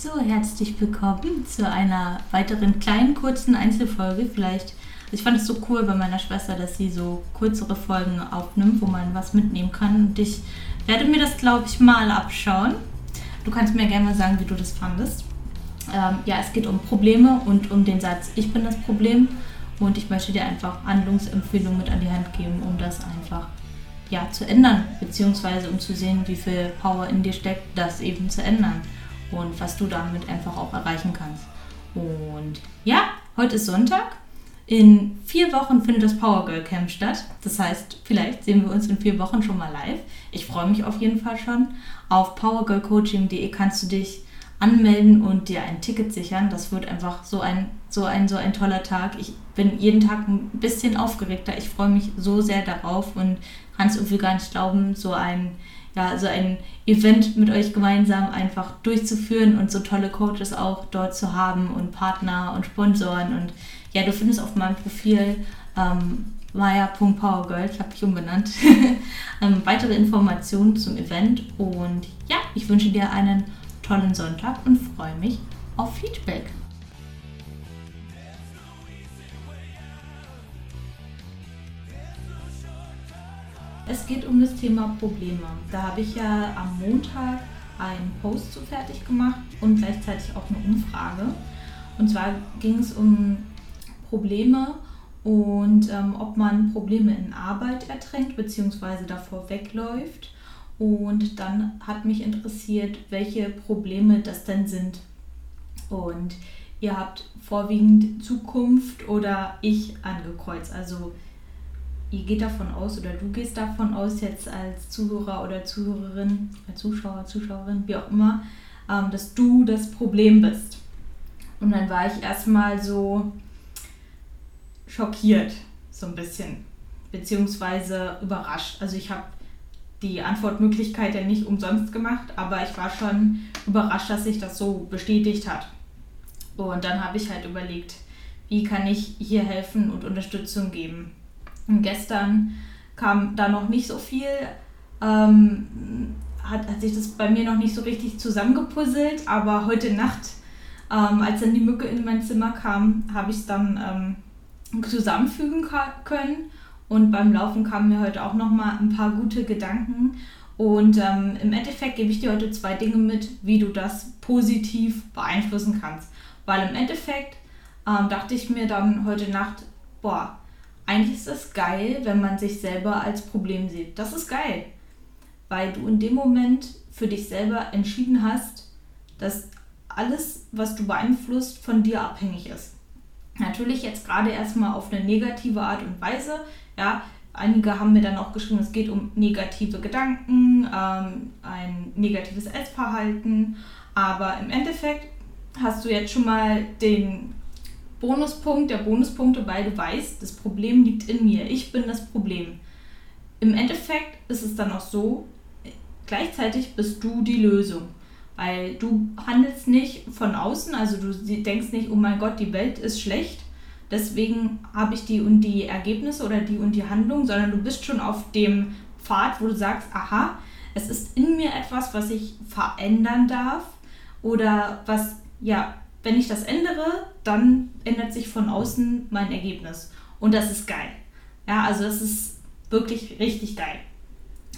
So, herzlich willkommen zu einer weiteren kleinen, kurzen Einzelfolge. Vielleicht, ich fand es so cool bei meiner Schwester, dass sie so kürzere Folgen aufnimmt, wo man was mitnehmen kann. Und ich werde mir das, glaube ich, mal abschauen. Du kannst mir gerne mal sagen, wie du das fandest. Ähm, ja, es geht um Probleme und um den Satz, ich bin das Problem. Und ich möchte dir einfach Handlungsempfehlungen mit an die Hand geben, um das einfach ja, zu ändern, beziehungsweise um zu sehen, wie viel Power in dir steckt, das eben zu ändern und was du damit einfach auch erreichen kannst. Und ja, heute ist Sonntag. In vier Wochen findet das Power Girl Camp statt. Das heißt, vielleicht sehen wir uns in vier Wochen schon mal live. Ich freue mich auf jeden Fall schon. Auf powergirlcoaching.de kannst du dich anmelden und dir ein Ticket sichern. Das wird einfach so ein, so ein, so ein toller Tag. Ich bin jeden Tag ein bisschen aufgeregter. Ich freue mich so sehr darauf und kann es irgendwie gar nicht glauben, so ein, ja, so ein Event mit euch gemeinsam einfach durchzuführen und so tolle Coaches auch dort zu haben und Partner und Sponsoren. Und ja, du findest auf meinem Profil ähm, maya.powergirl, ich habe dich umbenannt, ähm, weitere Informationen zum Event. Und ja, ich wünsche dir einen tollen Sonntag und freue mich auf Feedback. Es geht um das Thema Probleme. Da habe ich ja am Montag einen Post zu fertig gemacht und gleichzeitig auch eine Umfrage. Und zwar ging es um Probleme und ähm, ob man Probleme in Arbeit ertränkt bzw. davor wegläuft und dann hat mich interessiert, welche Probleme das denn sind. Und ihr habt vorwiegend Zukunft oder ich angekreuzt. Also ihr geht davon aus oder du gehst davon aus jetzt als Zuhörer oder Zuhörerin, als Zuschauer, Zuschauerin, wie auch immer, ähm, dass du das Problem bist. Und dann war ich erstmal so schockiert, so ein bisschen, beziehungsweise überrascht. Also ich habe die Antwortmöglichkeit ja nicht umsonst gemacht, aber ich war schon überrascht, dass sich das so bestätigt hat. Und dann habe ich halt überlegt, wie kann ich hier helfen und Unterstützung geben. Und gestern kam da noch nicht so viel, ähm, hat, hat sich das bei mir noch nicht so richtig zusammengepuzzelt, aber heute Nacht, ähm, als dann die Mücke in mein Zimmer kam, habe ich es dann ähm, zusammenfügen können und beim Laufen kamen mir heute auch noch mal ein paar gute Gedanken. Und ähm, im Endeffekt gebe ich dir heute zwei Dinge mit, wie du das positiv beeinflussen kannst. Weil im Endeffekt ähm, dachte ich mir dann heute Nacht, boah, eigentlich ist es geil, wenn man sich selber als Problem sieht. Das ist geil. Weil du in dem Moment für dich selber entschieden hast, dass alles, was du beeinflusst, von dir abhängig ist. Natürlich jetzt gerade erstmal auf eine negative Art und Weise. Ja, einige haben mir dann auch geschrieben, es geht um negative Gedanken, ähm, ein negatives Essverhalten. Aber im Endeffekt hast du jetzt schon mal den Bonuspunkt der Bonuspunkte, weil du weißt, das Problem liegt in mir. Ich bin das Problem. Im Endeffekt ist es dann auch so, gleichzeitig bist du die Lösung. Weil du handelst nicht von außen, also du denkst nicht, oh mein Gott, die Welt ist schlecht, deswegen habe ich die und die Ergebnisse oder die und die Handlung, sondern du bist schon auf dem Pfad, wo du sagst, aha, es ist in mir etwas, was ich verändern darf oder was, ja, wenn ich das ändere, dann ändert sich von außen mein Ergebnis. Und das ist geil. Ja, also das ist wirklich richtig geil.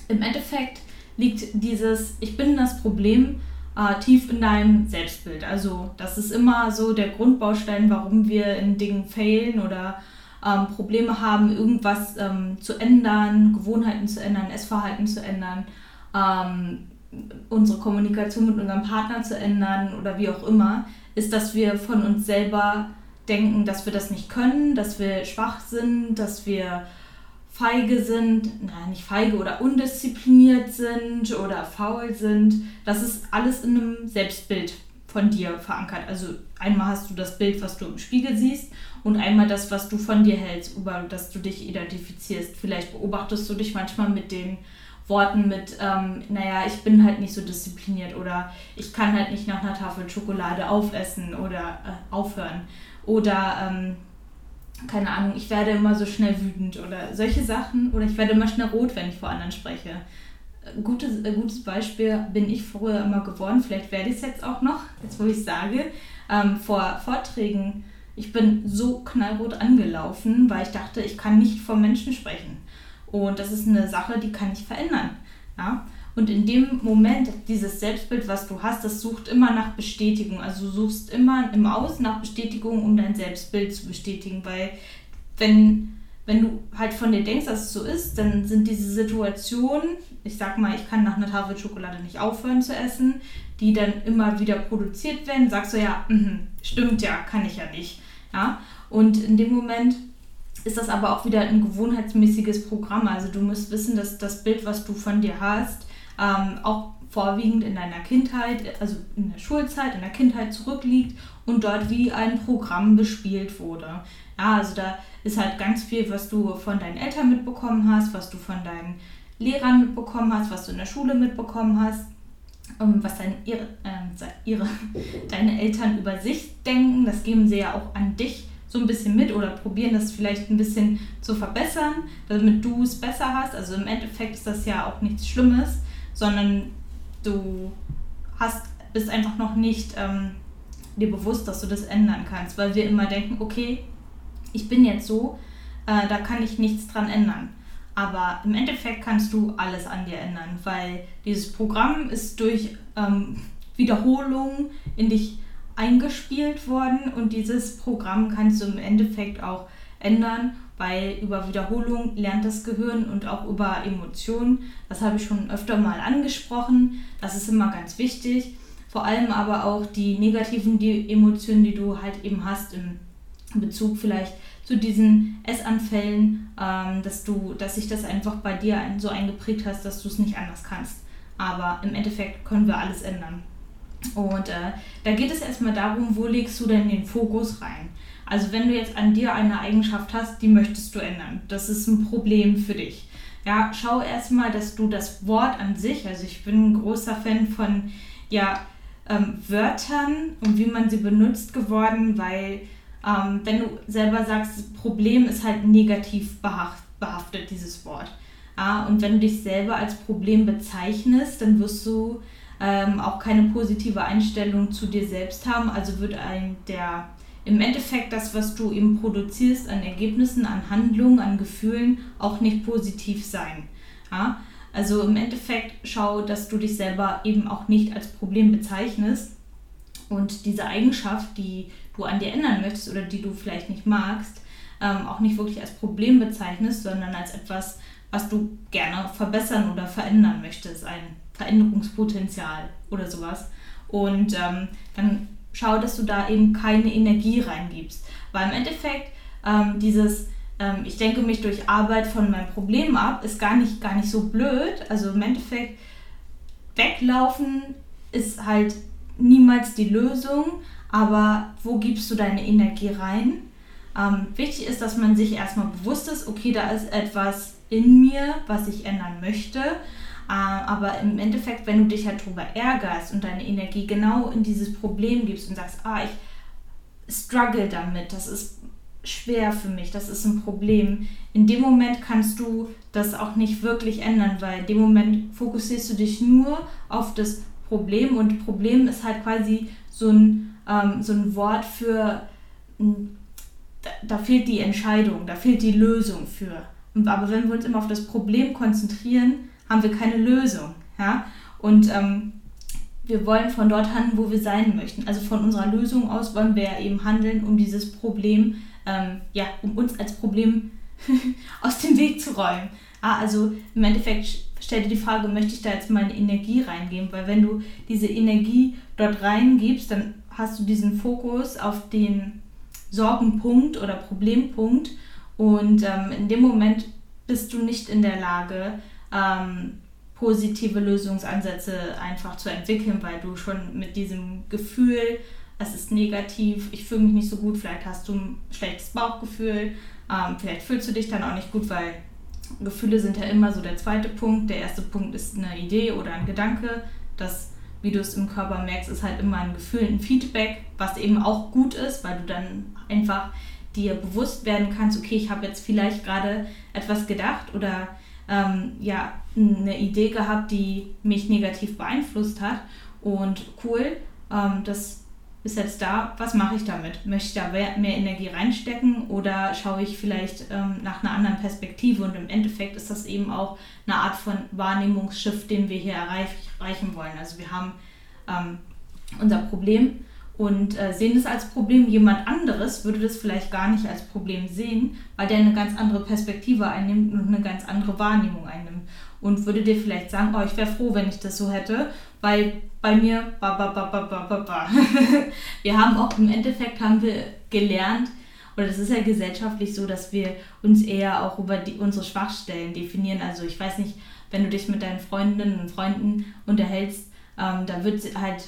Im Endeffekt liegt dieses Ich bin das Problem äh, tief in deinem Selbstbild. Also das ist immer so der Grundbaustein, warum wir in Dingen failen oder ähm, Probleme haben, irgendwas ähm, zu ändern, Gewohnheiten zu ändern, Essverhalten zu ändern, ähm, unsere Kommunikation mit unserem Partner zu ändern oder wie auch immer, ist, dass wir von uns selber denken, dass wir das nicht können, dass wir schwach sind, dass wir feige sind, nein, nicht feige oder undiszipliniert sind oder faul sind. Das ist alles in einem Selbstbild von dir verankert. Also einmal hast du das Bild, was du im Spiegel siehst und einmal das, was du von dir hältst, über das du dich identifizierst. Vielleicht beobachtest du dich manchmal mit den Worten mit, ähm, naja, ich bin halt nicht so diszipliniert oder ich kann halt nicht nach einer Tafel Schokolade aufessen oder äh, aufhören. Oder ähm, keine Ahnung, ich werde immer so schnell wütend oder solche Sachen oder ich werde immer schnell rot, wenn ich vor anderen spreche. gutes, äh, gutes Beispiel bin ich früher immer geworden, vielleicht werde ich es jetzt auch noch, jetzt wo ich sage, ähm, vor Vorträgen, ich bin so knallrot angelaufen, weil ich dachte, ich kann nicht vor Menschen sprechen. Und das ist eine Sache, die kann ich verändern. Ja? Und in dem Moment, dieses Selbstbild, was du hast, das sucht immer nach Bestätigung. Also du suchst immer im Außen nach Bestätigung, um dein Selbstbild zu bestätigen. Weil wenn, wenn du halt von dir denkst, dass es so ist, dann sind diese Situationen, ich sag mal, ich kann nach einer Tafel Schokolade nicht aufhören zu essen, die dann immer wieder produziert werden, sagst du ja, mh, stimmt ja, kann ich ja nicht. Ja? Und in dem Moment ist das aber auch wieder ein gewohnheitsmäßiges Programm. Also du musst wissen, dass das Bild, was du von dir hast, ähm, auch vorwiegend in deiner Kindheit, also in der Schulzeit, in der Kindheit zurückliegt und dort wie ein Programm bespielt wurde. Ja, also da ist halt ganz viel, was du von deinen Eltern mitbekommen hast, was du von deinen Lehrern mitbekommen hast, was du in der Schule mitbekommen hast, ähm, was deine, ihre, äh, ihre, deine Eltern über sich denken. Das geben sie ja auch an dich so ein bisschen mit oder probieren das vielleicht ein bisschen zu verbessern, damit du es besser hast. Also im Endeffekt ist das ja auch nichts Schlimmes sondern du hast, bist einfach noch nicht ähm, dir bewusst, dass du das ändern kannst, weil wir immer denken, okay, ich bin jetzt so, äh, da kann ich nichts dran ändern. Aber im Endeffekt kannst du alles an dir ändern, weil dieses Programm ist durch ähm, Wiederholung in dich eingespielt worden und dieses Programm kannst du im Endeffekt auch ändern weil über Wiederholung lernt das Gehirn und auch über Emotionen. Das habe ich schon öfter mal angesprochen. Das ist immer ganz wichtig. Vor allem aber auch die negativen die Emotionen, die du halt eben hast im Bezug vielleicht zu diesen Essanfällen, ähm, dass du, dass sich das einfach bei dir so eingeprägt hast, dass du es nicht anders kannst. Aber im Endeffekt können wir alles ändern. Und äh, da geht es erstmal darum, wo legst du denn den Fokus rein? Also wenn du jetzt an dir eine Eigenschaft hast, die möchtest du ändern. Das ist ein Problem für dich. Ja, schau erstmal, dass du das Wort an sich, also ich bin ein großer Fan von ja, ähm, Wörtern und wie man sie benutzt geworden, weil ähm, wenn du selber sagst, Problem ist halt negativ behaftet, dieses Wort. Ja, und wenn du dich selber als Problem bezeichnest, dann wirst du ähm, auch keine positive Einstellung zu dir selbst haben. Also wird ein der im Endeffekt das, was du eben produzierst an Ergebnissen, an Handlungen, an Gefühlen, auch nicht positiv sein. Ja? Also im Endeffekt schau, dass du dich selber eben auch nicht als Problem bezeichnest und diese Eigenschaft, die du an dir ändern möchtest oder die du vielleicht nicht magst, ähm, auch nicht wirklich als Problem bezeichnest, sondern als etwas, was du gerne verbessern oder verändern möchtest, ein Veränderungspotenzial oder sowas. Und ähm, dann schau, dass du da eben keine Energie reingibst. Weil im Endeffekt ähm, dieses, ähm, ich denke mich durch Arbeit von meinem Problem ab, ist gar nicht, gar nicht so blöd. Also im Endeffekt, weglaufen ist halt niemals die Lösung, aber wo gibst du deine Energie rein? Ähm, wichtig ist, dass man sich erstmal bewusst ist, okay, da ist etwas in mir, was ich ändern möchte. Äh, aber im Endeffekt, wenn du dich halt darüber ärgerst und deine Energie genau in dieses Problem gibst und sagst, ah, ich struggle damit, das ist schwer für mich, das ist ein Problem. In dem Moment kannst du das auch nicht wirklich ändern, weil in dem Moment fokussierst du dich nur auf das Problem und Problem ist halt quasi so ein, ähm, so ein Wort für, da fehlt die Entscheidung, da fehlt die Lösung für. Aber wenn wir uns immer auf das Problem konzentrieren, haben wir keine Lösung. Ja? Und ähm, wir wollen von dort handeln, wo wir sein möchten. Also von unserer Lösung aus wollen wir eben handeln, um dieses Problem, ähm, ja, um uns als Problem aus dem Weg zu räumen. Ah, also im Endeffekt stell dir die Frage, möchte ich da jetzt meine Energie reingeben? Weil wenn du diese Energie dort reingibst, dann hast du diesen Fokus auf den Sorgenpunkt oder Problempunkt und ähm, in dem Moment bist du nicht in der Lage, ähm, positive Lösungsansätze einfach zu entwickeln, weil du schon mit diesem Gefühl, es ist negativ, ich fühle mich nicht so gut, vielleicht hast du ein schlechtes Bauchgefühl, ähm, vielleicht fühlst du dich dann auch nicht gut, weil Gefühle sind ja immer so der zweite Punkt. Der erste Punkt ist eine Idee oder ein Gedanke. Das, wie du es im Körper merkst, ist halt immer ein Gefühl, ein Feedback, was eben auch gut ist, weil du dann einfach dir bewusst werden kannst, okay, ich habe jetzt vielleicht gerade etwas gedacht oder ähm, ja, eine Idee gehabt, die mich negativ beeinflusst hat. Und cool, ähm, das ist jetzt da, was mache ich damit? Möchte ich da mehr, Energie reinstecken oder schaue ich vielleicht ähm, nach einer anderen Perspektive? Und im Endeffekt ist das eben auch eine Art von Wahrnehmungsschiff, den wir hier erreich, erreichen wollen. Also wir haben ähm, unser Problem und äh, sehen es als Problem. Jemand anderes würde das vielleicht gar nicht als Problem sehen, weil der eine ganz andere Perspektive einnimmt und eine ganz andere Wahrnehmung einnimmt. Und würde dir vielleicht sagen, oh, ich wäre froh, wenn ich das so hätte, weil bei mir, ba, ba, ba, ba, ba, ba, ba. wir haben auch im Endeffekt haben wir gelernt, oder das ist ja gesellschaftlich so, dass wir uns eher auch über die, unsere Schwachstellen definieren. Also ich weiß nicht, wenn du dich mit deinen Freundinnen und Freunden unterhältst, ähm, da wird halt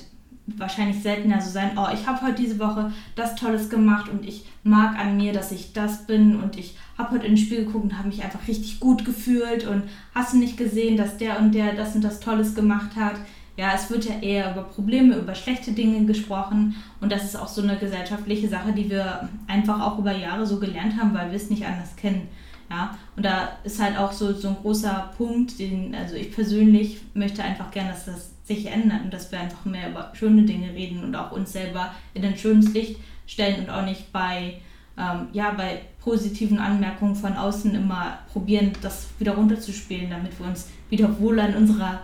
wahrscheinlich seltener so sein, oh, ich habe heute diese Woche das Tolles gemacht und ich mag an mir, dass ich das bin und ich habe heute in den Spiel geguckt und habe mich einfach richtig gut gefühlt und hast du nicht gesehen, dass der und der das und das Tolles gemacht hat. Ja, es wird ja eher über Probleme, über schlechte Dinge gesprochen und das ist auch so eine gesellschaftliche Sache, die wir einfach auch über Jahre so gelernt haben, weil wir es nicht anders kennen. Ja, und da ist halt auch so, so ein großer Punkt, den, also ich persönlich möchte einfach gerne, dass das sich und dass wir einfach mehr über schöne Dinge reden und auch uns selber in ein schönes Licht stellen und auch nicht bei, ähm, ja, bei positiven Anmerkungen von außen immer probieren, das wieder runterzuspielen, damit wir uns wieder wohler in unserer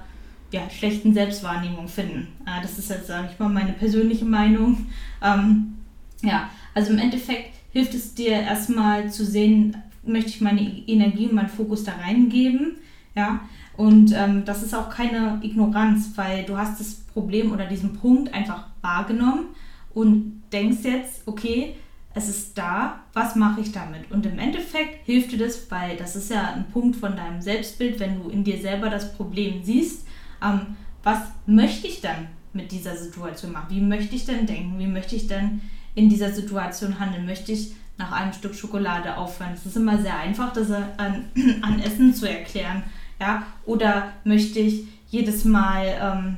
ja, schlechten Selbstwahrnehmung finden. Äh, das ist jetzt, sage ich mal, meine persönliche Meinung. Ähm, ja, also im Endeffekt hilft es dir erstmal zu sehen, möchte ich meine Energie und meinen Fokus da reingeben. Ja, und ähm, das ist auch keine Ignoranz, weil du hast das Problem oder diesen Punkt einfach wahrgenommen und denkst jetzt, okay, es ist da, was mache ich damit? Und im Endeffekt hilft dir das, weil das ist ja ein Punkt von deinem Selbstbild, wenn du in dir selber das Problem siehst, ähm, was möchte ich dann mit dieser Situation machen? Wie möchte ich denn denken? Wie möchte ich denn in dieser Situation handeln? Möchte ich nach einem Stück Schokolade aufhören. Es ist immer sehr einfach, das an, an Essen zu erklären. Ja? Oder möchte ich jedes Mal, ähm,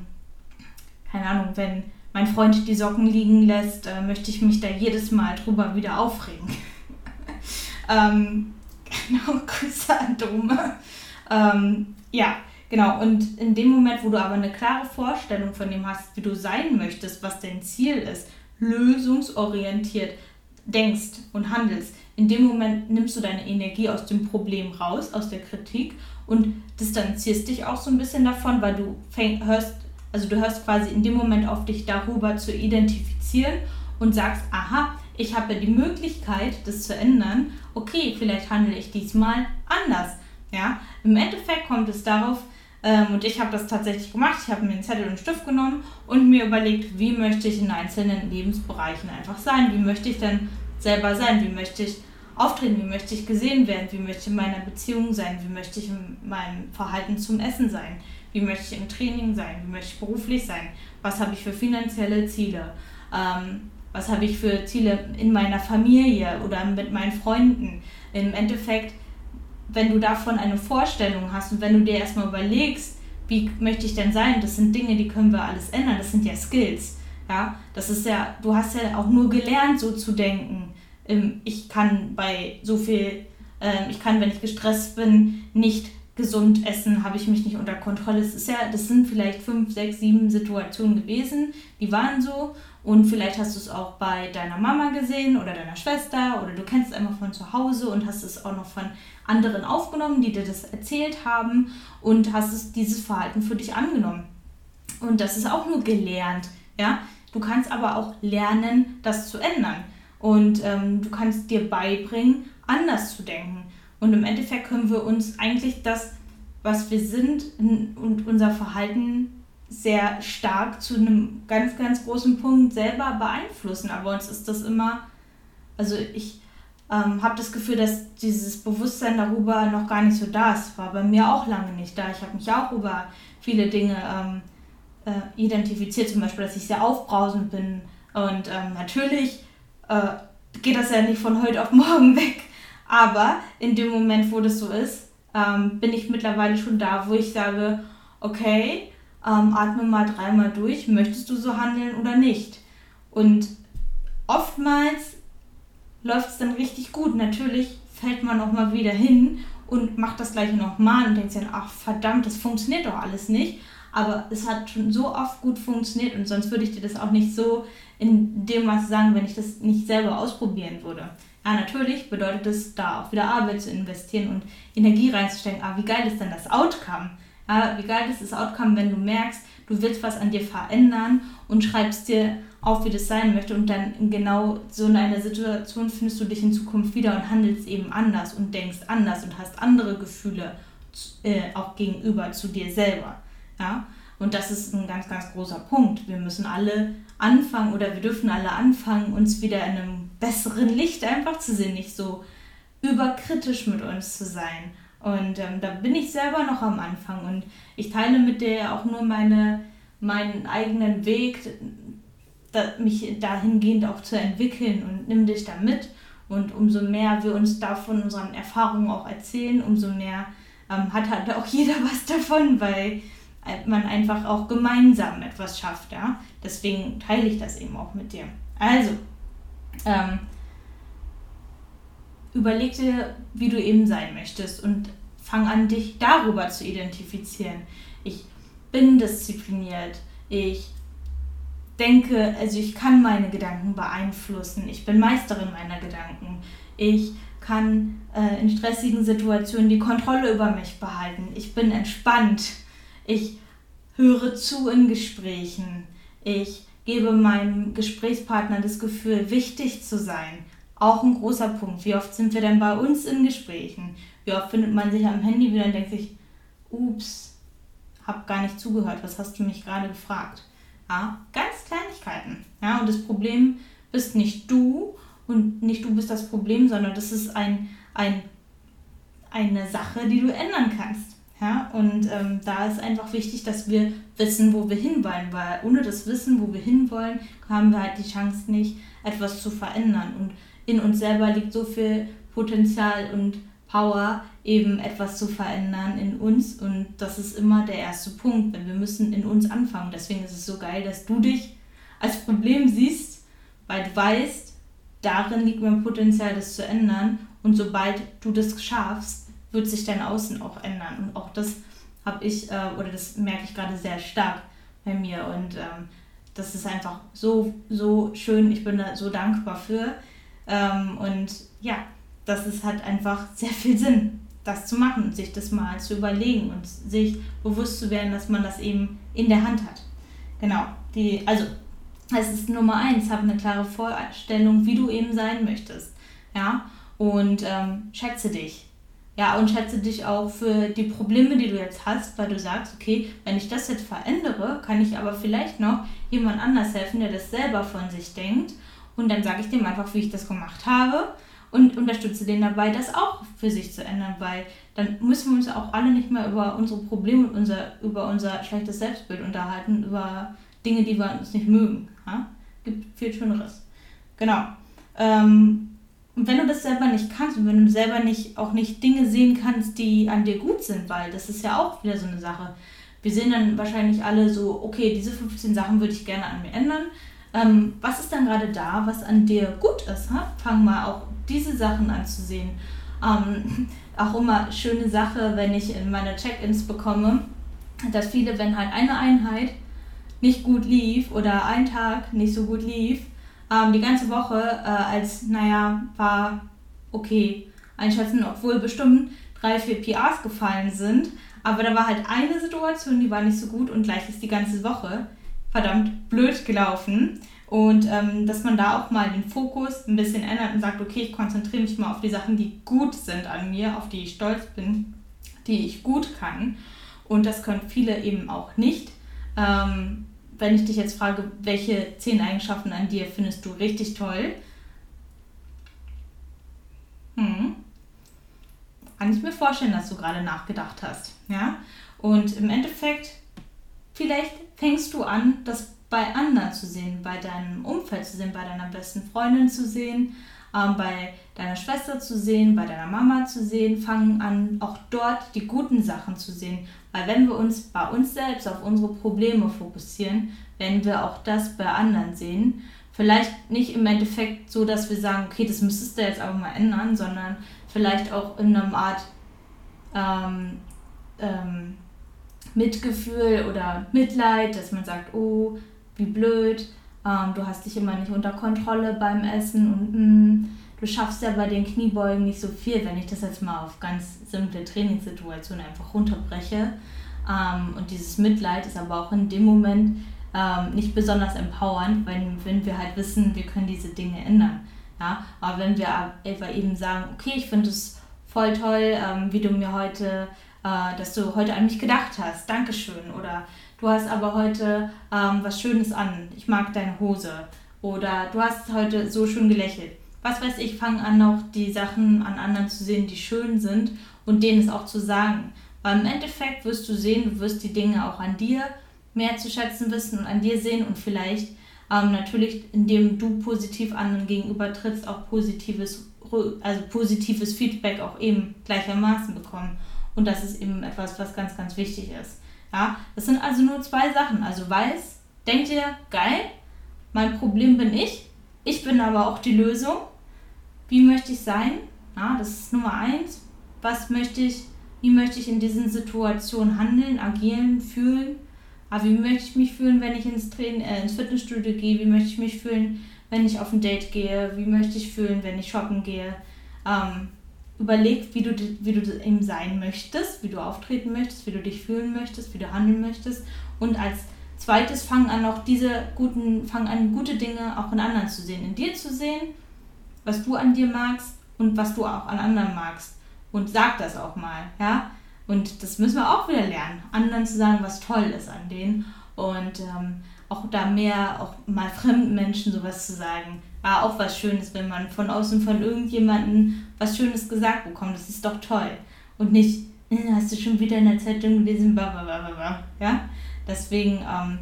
keine Ahnung, wenn mein Freund die Socken liegen lässt, äh, möchte ich mich da jedes Mal drüber wieder aufregen. ähm, genau, Grüße an Dome. Ähm, ja, genau. Und in dem Moment, wo du aber eine klare Vorstellung von dem hast, wie du sein möchtest, was dein Ziel ist, lösungsorientiert, denkst und handelst, in dem Moment nimmst du deine Energie aus dem Problem raus, aus der Kritik und distanzierst dich auch so ein bisschen davon, weil du fäng, hörst, also du hörst quasi in dem Moment auf dich darüber zu identifizieren und sagst, aha, ich habe die Möglichkeit, das zu ändern. Okay, vielleicht handle ich diesmal anders. Ja, im Endeffekt kommt es darauf, ähm, und ich habe das tatsächlich gemacht. Ich habe mir einen Zettel und einen Stift genommen und mir überlegt, wie möchte ich in einzelnen Lebensbereichen einfach sein? Wie möchte ich denn selber sein? Wie möchte ich auftreten? Wie möchte ich gesehen werden? Wie möchte ich in meiner Beziehung sein? Wie möchte ich in meinem Verhalten zum Essen sein? Wie möchte ich im Training sein? Wie möchte ich beruflich sein? Was habe ich für finanzielle Ziele? Ähm, was habe ich für Ziele in meiner Familie oder mit meinen Freunden? Im Endeffekt wenn du davon eine Vorstellung hast und wenn du dir erstmal überlegst, wie möchte ich denn sein, das sind Dinge, die können wir alles ändern, das sind ja Skills. Ja, das ist ja, du hast ja auch nur gelernt, so zu denken. Ähm, ich kann bei so viel, ähm, ich kann, wenn ich gestresst bin, nicht gesund essen, habe ich mich nicht unter Kontrolle. Das ist ja, das sind vielleicht fünf, sechs, sieben Situationen gewesen, die waren so. Und vielleicht hast du es auch bei deiner Mama gesehen oder deiner Schwester oder du kennst es einfach von zu Hause und hast es auch noch von anderen aufgenommen, die dir das erzählt haben und hast es, dieses Verhalten für dich angenommen. Und das ist auch nur gelernt. Ja? Du kannst aber auch lernen, das zu ändern. Und ähm, du kannst dir beibringen, anders zu denken. Und im Endeffekt können wir uns eigentlich das, was wir sind und unser Verhalten sehr stark zu einem ganz, ganz großen Punkt selber beeinflussen. Aber uns ist das immer, also ich ähm, habe das Gefühl, dass dieses Bewusstsein darüber noch gar nicht so da ist. War bei mir auch lange nicht da. Ich habe mich auch über viele Dinge ähm, äh, identifiziert, zum Beispiel, dass ich sehr aufbrausend bin. Und ähm, natürlich äh, geht das ja nicht von heute auf morgen weg. Aber in dem Moment, wo das so ist, ähm, bin ich mittlerweile schon da, wo ich sage, okay, ähm, atme mal dreimal durch, möchtest du so handeln oder nicht? Und oftmals läuft es dann richtig gut. Natürlich fällt man auch mal wieder hin und macht das gleiche nochmal und denkt sich ach verdammt, das funktioniert doch alles nicht. Aber es hat schon so oft gut funktioniert und sonst würde ich dir das auch nicht so in dem was sagen, wenn ich das nicht selber ausprobieren würde. Ja, natürlich bedeutet es, da auch wieder Arbeit zu investieren und Energie reinzustecken. Aber wie geil ist denn das Outcome? Ja, wie geil ist das Outcome, wenn du merkst, du willst was an dir verändern und schreibst dir auf, wie das sein möchte und dann in genau so in einer Situation findest du dich in Zukunft wieder und handelst eben anders und denkst anders und hast andere Gefühle äh, auch gegenüber zu dir selber. Ja? Und das ist ein ganz, ganz großer Punkt. Wir müssen alle anfangen oder wir dürfen alle anfangen, uns wieder in einem besseren Licht einfach zu sehen, nicht so überkritisch mit uns zu sein. Und ähm, da bin ich selber noch am Anfang und ich teile mit dir auch nur meine, meinen eigenen Weg, da, mich dahingehend auch zu entwickeln und nimm dich da mit. Und umso mehr wir uns davon unseren Erfahrungen auch erzählen, umso mehr ähm, hat halt auch jeder was davon, weil man einfach auch gemeinsam etwas schafft. Ja? Deswegen teile ich das eben auch mit dir. Also, ähm, überleg dir, wie du eben sein möchtest und fang an, dich darüber zu identifizieren. Ich bin diszipliniert. Ich denke, also ich kann meine Gedanken beeinflussen. Ich bin Meisterin meiner Gedanken. Ich kann äh, in stressigen Situationen die Kontrolle über mich behalten. Ich bin entspannt. Ich höre zu in Gesprächen. Ich gebe meinem Gesprächspartner das Gefühl, wichtig zu sein. Auch ein großer Punkt. Wie oft sind wir denn bei uns in Gesprächen? Wie oft findet man sich am Handy wieder und denkt sich, ups, hab gar nicht zugehört, was hast du mich gerade gefragt? Ja, ganz Kleinigkeiten. Ja, und das Problem bist nicht du und nicht du bist das Problem, sondern das ist ein, ein, eine Sache, die du ändern kannst. Ja, und ähm, da ist einfach wichtig, dass wir wissen, wo wir hinwollen, weil ohne das Wissen, wo wir hinwollen, haben wir halt die Chance nicht, etwas zu verändern. Und in uns selber liegt so viel Potenzial und Power, eben etwas zu verändern in uns. Und das ist immer der erste Punkt, wenn wir müssen in uns anfangen. Deswegen ist es so geil, dass du dich als Problem siehst, weil du weißt, darin liegt mein Potenzial, das zu ändern. Und sobald du das schaffst, wird sich dein Außen auch ändern. Und auch das habe ich, äh, oder das merke ich gerade sehr stark bei mir. Und ähm, das ist einfach so, so schön. Ich bin da so dankbar für. Ähm, und ja, das ist, hat einfach sehr viel Sinn, das zu machen sich das mal zu überlegen und sich bewusst zu werden, dass man das eben in der Hand hat. Genau. Die, also, es ist Nummer eins, habe eine klare Vorstellung, wie du eben sein möchtest. Ja, und ähm, schätze dich. Ja, und schätze dich auch für die Probleme, die du jetzt hast, weil du sagst, okay, wenn ich das jetzt verändere, kann ich aber vielleicht noch jemand anders helfen, der das selber von sich denkt. Und dann sage ich dem einfach, wie ich das gemacht habe und unterstütze den dabei, das auch für sich zu ändern, weil dann müssen wir uns auch alle nicht mehr über unsere Probleme und unser, über unser schlechtes Selbstbild unterhalten, über Dinge, die wir uns nicht mögen. Ja? Gibt viel Schöneres. Genau. Ähm, und wenn du das selber nicht kannst und wenn du selber nicht auch nicht Dinge sehen kannst, die an dir gut sind, weil das ist ja auch wieder so eine Sache. Wir sehen dann wahrscheinlich alle so, okay, diese 15 Sachen würde ich gerne an mir ändern. Ähm, was ist dann gerade da, was an dir gut ist? Ha? Fang mal auch diese Sachen anzusehen. Ähm, auch immer schöne Sache, wenn ich in meine Check-ins bekomme, dass viele, wenn halt eine Einheit nicht gut lief oder ein Tag nicht so gut lief, ähm, die ganze Woche äh, als, naja, war okay einschätzen, obwohl bestimmt drei, vier PRs gefallen sind. Aber da war halt eine Situation, die war nicht so gut und gleich ist die ganze Woche verdammt blöd gelaufen. Und ähm, dass man da auch mal den Fokus ein bisschen ändert und sagt, okay, ich konzentriere mich mal auf die Sachen, die gut sind an mir, auf die ich stolz bin, die ich gut kann. Und das können viele eben auch nicht. Ähm, wenn ich dich jetzt frage, welche zehn Eigenschaften an dir findest du richtig toll, hm, kann ich mir vorstellen, dass du gerade nachgedacht hast. Ja? Und im Endeffekt, vielleicht fängst du an, das bei anderen zu sehen, bei deinem Umfeld zu sehen, bei deiner besten Freundin zu sehen, ähm, bei deiner Schwester zu sehen, bei deiner Mama zu sehen, fangen an, auch dort die guten Sachen zu sehen. Weil wenn wir uns bei uns selbst auf unsere Probleme fokussieren, werden wir auch das bei anderen sehen. Vielleicht nicht im Endeffekt so, dass wir sagen, okay, das müsstest du jetzt aber mal ändern, sondern vielleicht auch in einer Art ähm, ähm, Mitgefühl oder Mitleid, dass man sagt, oh, wie blöd, ähm, du hast dich immer nicht unter Kontrolle beim Essen und mh, mm, du schaffst ja bei den Kniebeugen nicht so viel, wenn ich das jetzt mal auf ganz simple Trainingssituationen einfach runterbreche. Ähm, und dieses Mitleid ist aber auch in dem Moment ähm, nicht besonders empowernd, wenn, wenn wir halt wissen, wir können diese Dinge ändern. Ja? Aber wenn wir aber eben sagen, okay, ich finde es voll toll, ähm, wie du mir heute, äh, dass du heute an mich gedacht hast, Dankeschön. Oder du hast aber heute ähm, was Schönes an, ich mag deine Hose. Oder du hast heute so schön gelächelt. Was weiß ich, fang an, auch die Sachen an anderen zu sehen, die schön sind und denen es auch zu sagen. Weil im Endeffekt wirst du sehen, du wirst die Dinge auch an dir mehr zu schätzen wissen und an dir sehen und vielleicht ähm, natürlich, indem du positiv anderen gegenüber trittst, auch positives, also positives Feedback auch eben gleichermaßen bekommen. Und das ist eben etwas, was ganz, ganz wichtig ist. Ja, das sind also nur zwei Sachen. Also weiß, denk dir, geil, mein Problem bin ich, ich bin aber auch die Lösung. Wie möchte ich sein? Ja, das ist Nummer eins. Was möchte ich, wie möchte ich in diesen Situationen handeln, agieren, fühlen? Aber wie möchte ich mich fühlen, wenn ich ins, Train äh, ins Fitnessstudio gehe? Wie möchte ich mich fühlen, wenn ich auf ein Date gehe? Wie möchte ich fühlen, wenn ich shoppen gehe? Ähm, überleg, wie du, wie du eben sein möchtest, wie du auftreten möchtest, wie du dich fühlen möchtest, wie du handeln möchtest. Und als zweites fang an, auch diese guten, fang an, gute Dinge auch in anderen zu sehen. In dir zu sehen, was du an dir magst und was du auch an anderen magst. Und sag das auch mal, ja. Und das müssen wir auch wieder lernen, anderen zu sagen, was toll ist an denen. Und ähm, auch da mehr, auch mal fremden Menschen sowas zu sagen, war auch was Schönes, wenn man von außen von irgendjemandem was Schönes gesagt bekommt. Das ist doch toll. Und nicht, äh, hast du schon wieder in der Zeitung gelesen, blablabla. Ja? Deswegen, ähm,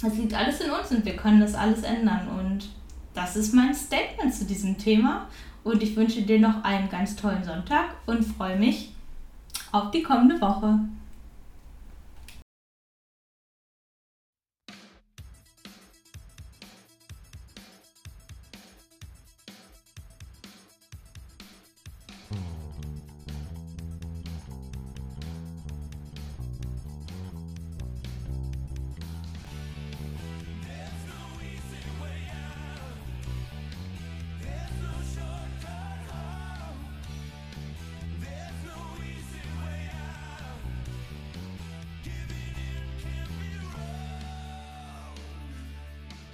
das liegt alles in uns und wir können das alles ändern. Und das ist mein Statement zu diesem Thema. Und ich wünsche dir noch einen ganz tollen Sonntag und freue mich, auf die kommende Woche.